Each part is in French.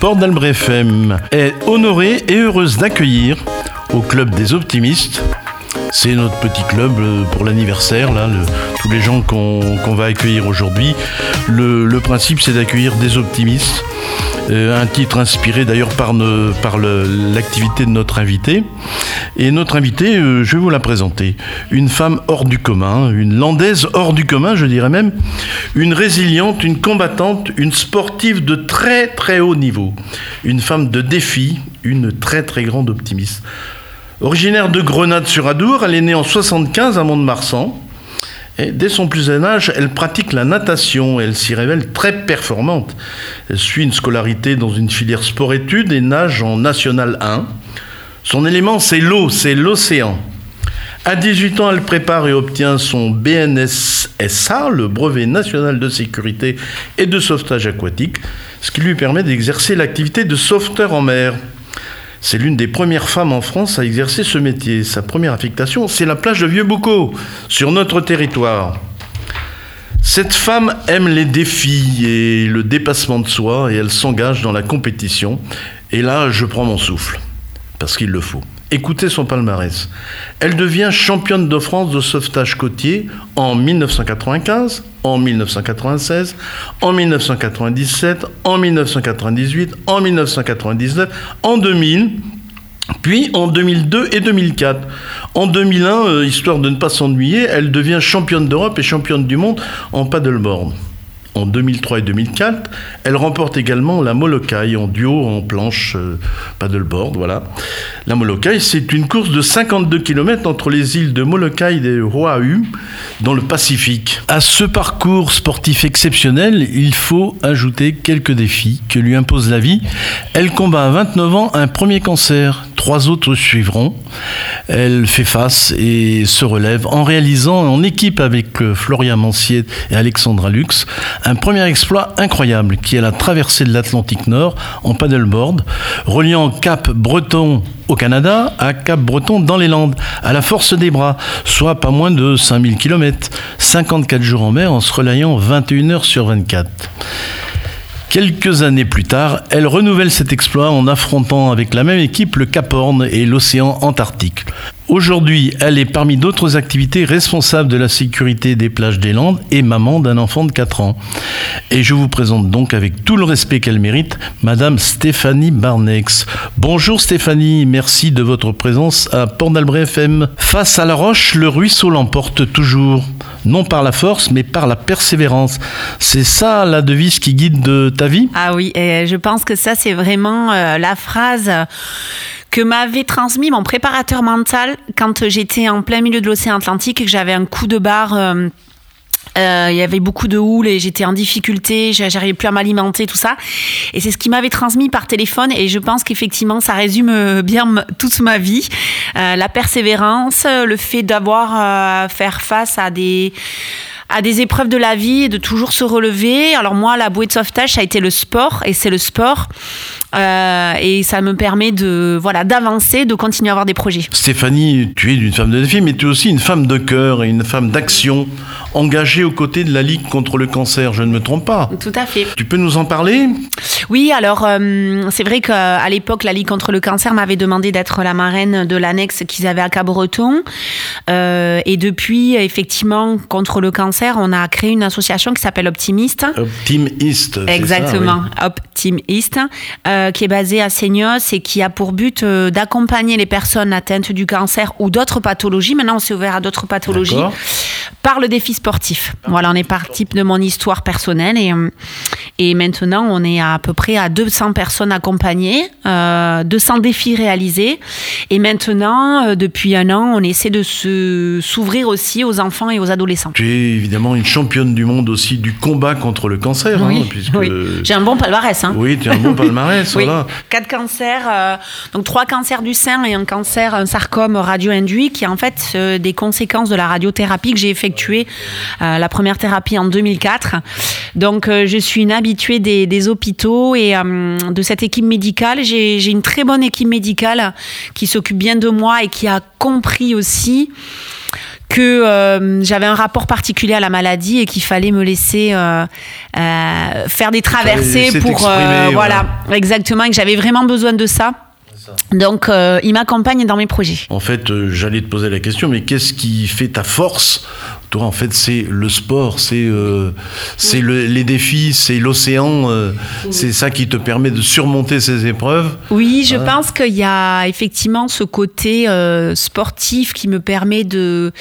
Port d'Albret est honorée et heureuse d'accueillir au Club des Optimistes. C'est notre petit club euh, pour l'anniversaire, là, tous les gens qu'on va accueillir aujourd'hui. Le, principe, c'est d'accueillir des optimistes. Euh, un titre inspiré d'ailleurs par, l'activité de notre invité. Et notre invitée, euh, je vais vous la présenter. Une femme hors du commun, une landaise hors du commun, je dirais même. Une résiliente, une combattante, une sportive de très très haut niveau. Une femme de défi, une très très grande optimiste. Originaire de Grenade-sur-Adour, elle est née en 75 à Mont-de-Marsan. Et dès son plus jeune âge, elle pratique la natation et elle s'y révèle très performante. Elle suit une scolarité dans une filière sport-études et nage en National 1. Son élément, c'est l'eau, c'est l'océan. À 18 ans, elle prépare et obtient son BNSSA, le brevet national de sécurité et de sauvetage aquatique, ce qui lui permet d'exercer l'activité de sauveteur en mer. C'est l'une des premières femmes en France à exercer ce métier. Sa première affectation, c'est la plage de Vieux-Boucau, sur notre territoire. Cette femme aime les défis et le dépassement de soi et elle s'engage dans la compétition. Et là, je prends mon souffle, parce qu'il le faut. Écoutez son palmarès. Elle devient championne de France de sauvetage côtier en 1995, en 1996, en 1997, en 1998, en 1999, en 2000, puis en 2002 et 2004. En 2001, euh, histoire de ne pas s'ennuyer, elle devient championne d'Europe et championne du monde en paddleboard. En 2003 et 2004, elle remporte également la Molokai en duo en planche euh, paddleboard. Voilà. La Molokai, c'est une course de 52 km entre les îles de Molokai et de Oahu dans le Pacifique. À ce parcours sportif exceptionnel, il faut ajouter quelques défis que lui impose la vie. Elle combat à 29 ans un premier cancer. Trois autres suivront. Elle fait face et se relève en réalisant en équipe avec euh, Florian Mancier et Alexandra Lux un premier exploit incroyable qui est la traversée de l'Atlantique Nord en paddleboard, reliant Cap Breton au Canada à Cap Breton dans les Landes, à la force des bras, soit pas moins de 5000 km, 54 jours en mer en se relayant 21 heures sur 24. Quelques années plus tard, elle renouvelle cet exploit en affrontant avec la même équipe le Cap Horn et l'océan Antarctique. Aujourd'hui, elle est parmi d'autres activités responsable de la sécurité des plages des Landes et maman d'un enfant de 4 ans. Et je vous présente donc avec tout le respect qu'elle mérite, Madame Stéphanie Barnex. Bonjour Stéphanie, merci de votre présence à Port FM. Face à la roche, le ruisseau l'emporte toujours. Non par la force, mais par la persévérance. C'est ça la devise qui guide de ta vie? Ah oui, et je pense que ça, c'est vraiment euh, la phrase que m'avait transmis mon préparateur mental quand j'étais en plein milieu de l'océan Atlantique et que j'avais un coup de barre. euh, euh, il y avait beaucoup de houle et j'étais en difficulté, j'a- j'arrivais plus à m'alimenter, tout ça. Et c'est ce qui m'avait transmis par téléphone et je pense qu'effectivement ça résume euh, bien toute ma vie. Euh, la persévérance, le fait d'avoir à faire face à des à des épreuves de la vie et de toujours se relever. Alors moi, la bouée de sauvetage, ça a été le sport et c'est le sport. Euh, et ça me permet de voilà d'avancer, de continuer à avoir des projets. Stéphanie, tu es une femme de défi, mais tu es aussi une femme de cœur et une femme d'action, engagée aux côtés de la Ligue contre le cancer, je ne me trompe pas. Tout à fait. Tu peux nous en parler? Oui, alors euh, c'est vrai qu'à l'époque, la Ligue contre le cancer m'avait demandé d'être la marraine de l'annexe qu'ils avaient à Cabreton. Euh, et depuis, effectivement, contre le cancer, on a créé une association qui s'appelle Optimiste. East. c'est ça, Exactement, oui. Optimiste, euh, qui est basée à Seignos et qui a pour but euh, d'accompagner les personnes atteintes du cancer ou d'autres pathologies. Maintenant, on s'est ouvert à d'autres pathologies par le défi sportif. Voilà, on est parti de mon histoire personnelle et, euh, et maintenant, on est à peu près à 200 personnes accompagnées, euh, 200 défis réalisés. Et maintenant, depuis un an, on essaie de se s'ouvrir aussi aux enfants et aux adolescents. Tu es évidemment une championne du monde aussi du combat contre le cancer, hein, puisque... oui. j'ai un bon palmarès. Hein. Oui, tu as un bon palmarès, Oui, voilà. quatre cancers, euh, donc trois cancers du sein et un cancer, un sarcome radio-induit, qui est en fait euh, des conséquences de la radiothérapie que j'ai effectuée, euh, la première thérapie en 2004. Donc euh, je suis une habituée des, des hôpitaux et de cette équipe médicale. J'ai une très bonne équipe médicale qui s'occupe bien de moi et qui a compris aussi que euh, j'avais un rapport particulier à la maladie et qu'il fallait me laisser euh, euh, faire des traversées pour voilà exactement et que j'avais vraiment besoin de ça. Donc euh, il m'accompagne dans mes projets. En fait, euh, j'allais te poser la question, mais qu'est-ce qui fait ta force? Toi, en fait, c'est le sport, c'est euh, le- les défis, c'est l'océan, euh, c'est ça qui te permet de surmonter ces épreuves? Oui, je pense qu'il y a effectivement ce côté euh, sportif qui me permet de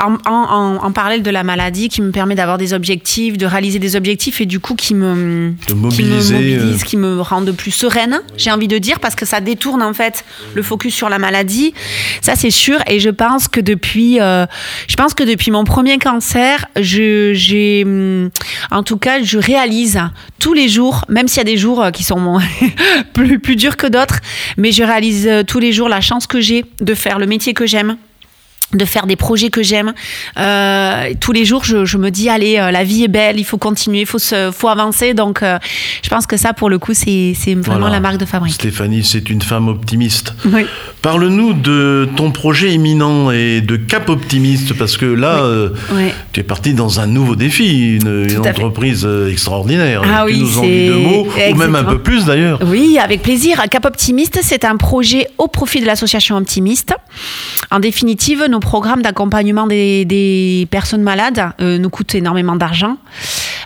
en, en- en- en parallèle de la maladie, qui me permet d'avoir des objectifs, de réaliser des objectifs et du coup qui me, qui me mobiliser, mobilise, euh. qui me rendent plus sereine, j'ai envie de dire, parce que ça détourne en fait le focus sur la maladie. Ça c'est sûr. Et je pense que depuis, euh, je pense que depuis mon premier cancer, j'ai, hum, en tout cas, je réalise tous les jours, même s'il y a des jours euh, qui sont plus plus durs que d'autres, mais je réalise euh, tous les jours la chance que j'ai de faire le métier que j'aime de faire des projets que j'aime. Euh, tous les jours, je, je me dis, allez, euh, la vie est belle, il faut continuer, il faut, se, faut avancer. Donc, euh, je pense que ça, pour le coup, c'est vraiment Voilà. la marque de fabrique. Stéphanie, c'est une femme optimiste. Oui. Parle-nous de ton projet imminent et de cap optimiste, parce que là, tu es parti dans un nouveau défi, une, entreprise extraordinaire. Ah tu oui, nous en dis c'est- deux mots, ou même un peu plus d'ailleurs. Oui, avec plaisir. Cap Optimiste, c'est un projet au profit de l'association Optimiste. En définitive, nos programmes d'accompagnement des, des personnes malades euh, nous coûtent énormément d'argent.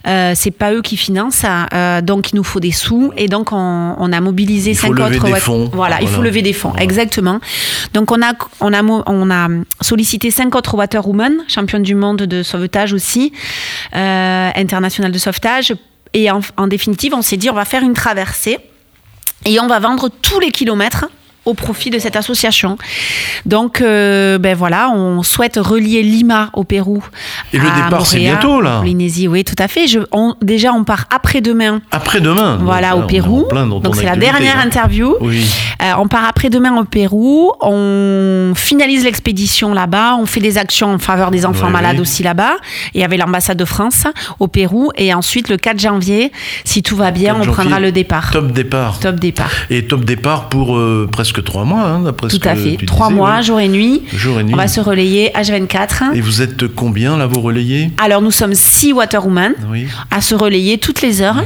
Euh, c'est pas eux qui financent, euh, donc il nous faut des sous et donc on, on a mobilisé cinq autres. des fonds. Voilà, il faut lever des fonds, Voilà. exactement. Donc on a on a mo- on a sollicité cinq autres waterwomen, championnes du monde de sauvetage aussi, euh, internationales de sauvetage. Et en, en définitive, on s'est dit on va faire une traversée et on va vendre tous les kilomètres au profit de cette association. Donc, euh, ben voilà, on souhaite relier Lima au Pérou. Et le départ, c'est bientôt, là. Polynésie, oui, tout à fait. Je, on- déjà, on part après-demain. Après-demain. Voilà, au Pérou. Donc, c'est la dernière interview. Oui. Euh, on part après-demain au Pérou. On finalise l'expédition là-bas. On fait des actions en faveur des enfants Ouais, malades oui. aussi là-bas. Et avec l'ambassade de France au Pérou. Et ensuite, le 4 janvier, si tout va bien, 4 on janvier, prendra le départ. Top départ. Top départ. Et top départ pour euh, presque trois mois, hein, d'après ce Tout à que fait. tu Trois disais, mois, oui. jour et nuit. Jour et nuit. On va se relayer H24. Et vous êtes combien là, vous relayez Alors, nous sommes six Waterwomen Oui. à se relayer toutes les heures.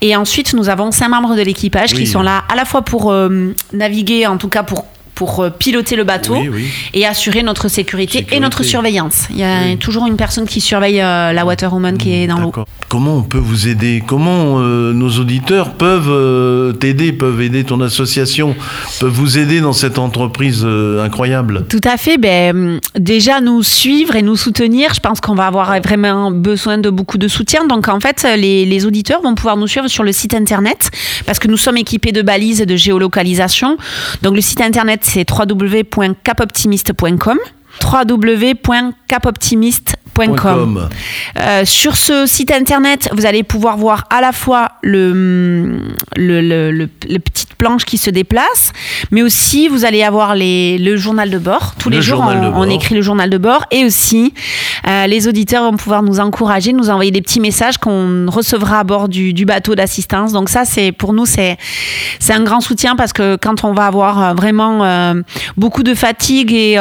Et ensuite, nous avons cinq membres de l'équipage Oui. qui sont là à la fois pour euh, naviguer, en tout cas pour pour euh, piloter le bateau Oui, oui. et assurer notre sécurité, Sécurité. et notre surveillance. Il y a Oui. toujours une personne qui surveille euh, la Waterwoman qui est dans l'eau. Comment on peut vous aider? Comment euh, nos auditeurs peuvent euh, t'aider, peuvent aider ton association, peuvent vous aider dans cette entreprise incroyable? Tout à fait. Ben, déjà, nous suivre et nous soutenir, je pense qu'on va avoir vraiment besoin de beaucoup de soutien. Donc, en fait, les, les auditeurs vont pouvoir nous suivre sur le site internet parce que nous sommes équipés de balises de géolocalisation. Donc, le site internet, c'est www.capoptimiste.com www.capoptimiste.com .com. Euh, sur ce site internet, vous allez pouvoir voir à la fois le, le, le, le- le petite planche qui se déplace, mais aussi vous allez avoir les, le journal de bord. Tous Le les jours, on, écrit le journal de bord et aussi euh, les auditeurs vont pouvoir nous encourager, nous envoyer des petits messages qu'on recevra à bord du, du bateau d'assistance. Donc ça, c'est pour nous, c'est c'est un grand soutien parce que quand on va avoir euh, vraiment euh, beaucoup de fatigue et,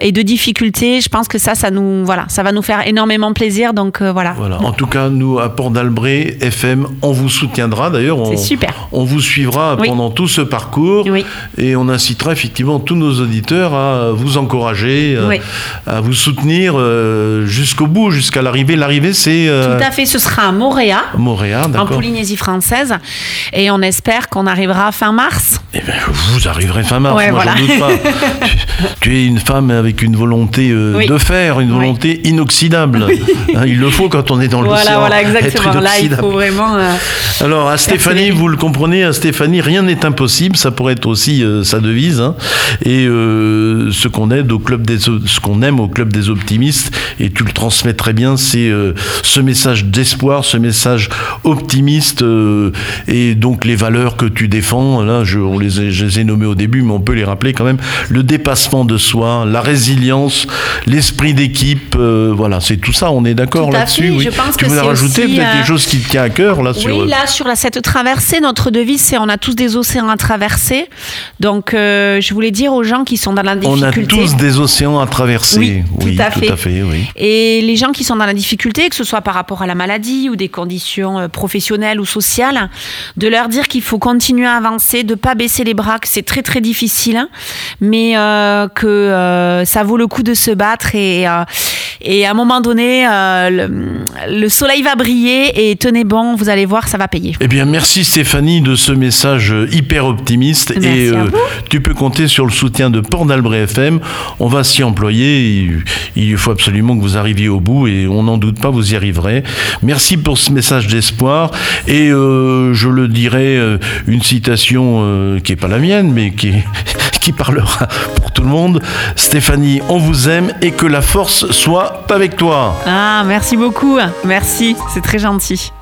et de difficultés, je pense que ça, ça nous voilà, ça va nous faire énormément plaisir. Donc euh, voilà. Voilà. En tout cas, nous, à Port d'Albret, FM, on vous soutiendra. D'ailleurs, on, super. on vous suivra Oui. pendant tout ce parcours. Oui. Et on incitera effectivement tous nos auditeurs à vous encourager, à- Oui. à, vous soutenir euh, jusqu'au bout, jusqu'à l'arrivée. L'arrivée, c'est euh, Tout à fait, ce sera à Montréal. Montréal, En Polynésie française et on espère qu'on arrivera fin mars. Eh ben, vous arriverez fin mars, Ouais, moi voilà. doute pas. tu, tu es une femme avec une volonté euh, de faire, une volonté inoxydable. Hein, il le faut quand on est dans Voilà, l'océan. voilà, exactement. Là, il faut vraiment. euh, Alors à Stéphanie, vous le comprenez, à Stéphanie, rien n'est impossible. Ça pourrait être aussi euh, sa devise. hein. Et euh, ce qu'on aide au club des, ce qu'on aime au club des optimistes, et tu le transmets très bien, c'est ce message d'espoir, ce message optimiste, et donc les valeurs que tu défends. Là, je, on les, je les ai nommés au début, mais on peut les rappeler quand même. Le dépassement de soi, la résilience, l'esprit d'équipe, euh, voilà, c'est tout ça. On est d'accord Tout là-dessus. oui. je pense tu que c'est rajouter peut-être euh, quelque chose qui te tient à cœur là sur. Oui, là, sur la, cette traversée, notre devise, c'est on a tous des océans à traverser. Donc, euh, je voulais dire aux gens qui sont dans la on difficulté. a tous des océans à traverser. Oui, tout à tout fait. à fait, oui. Et les gens qui sont dans la difficulté, que ce soit par rapport à la maladie ou des conditions euh, professionnelles ou sociales, de leur dire qu'il faut continuer à avancer, de pas baisser les bras, que c'est très très difficile, hein, mais euh, que euh, ça vaut le coup de se battre et, euh, et à un moment donné, euh, le, le soleil va briller et tenez bon, vous allez voir, ça va payer. Eh bien, merci Stéphanie de ce message euh, hyper optimiste. Merci et à vous. tu peux compter sur le soutien de Port d'Albret FM. On va s'y employer. Il, il faut absolument que vous arriviez au bout et on n'en doute pas, vous y arriverez. Merci pour ce message d'espoir. Et euh, je le dirai, euh, une citation euh, qui n'est pas la mienne, mais qui, est- qui parlera pour tout le monde. Stéphanie, on vous aime et que la force soit avec toi. Ah, merci beaucoup. Merci, c'est très gentil.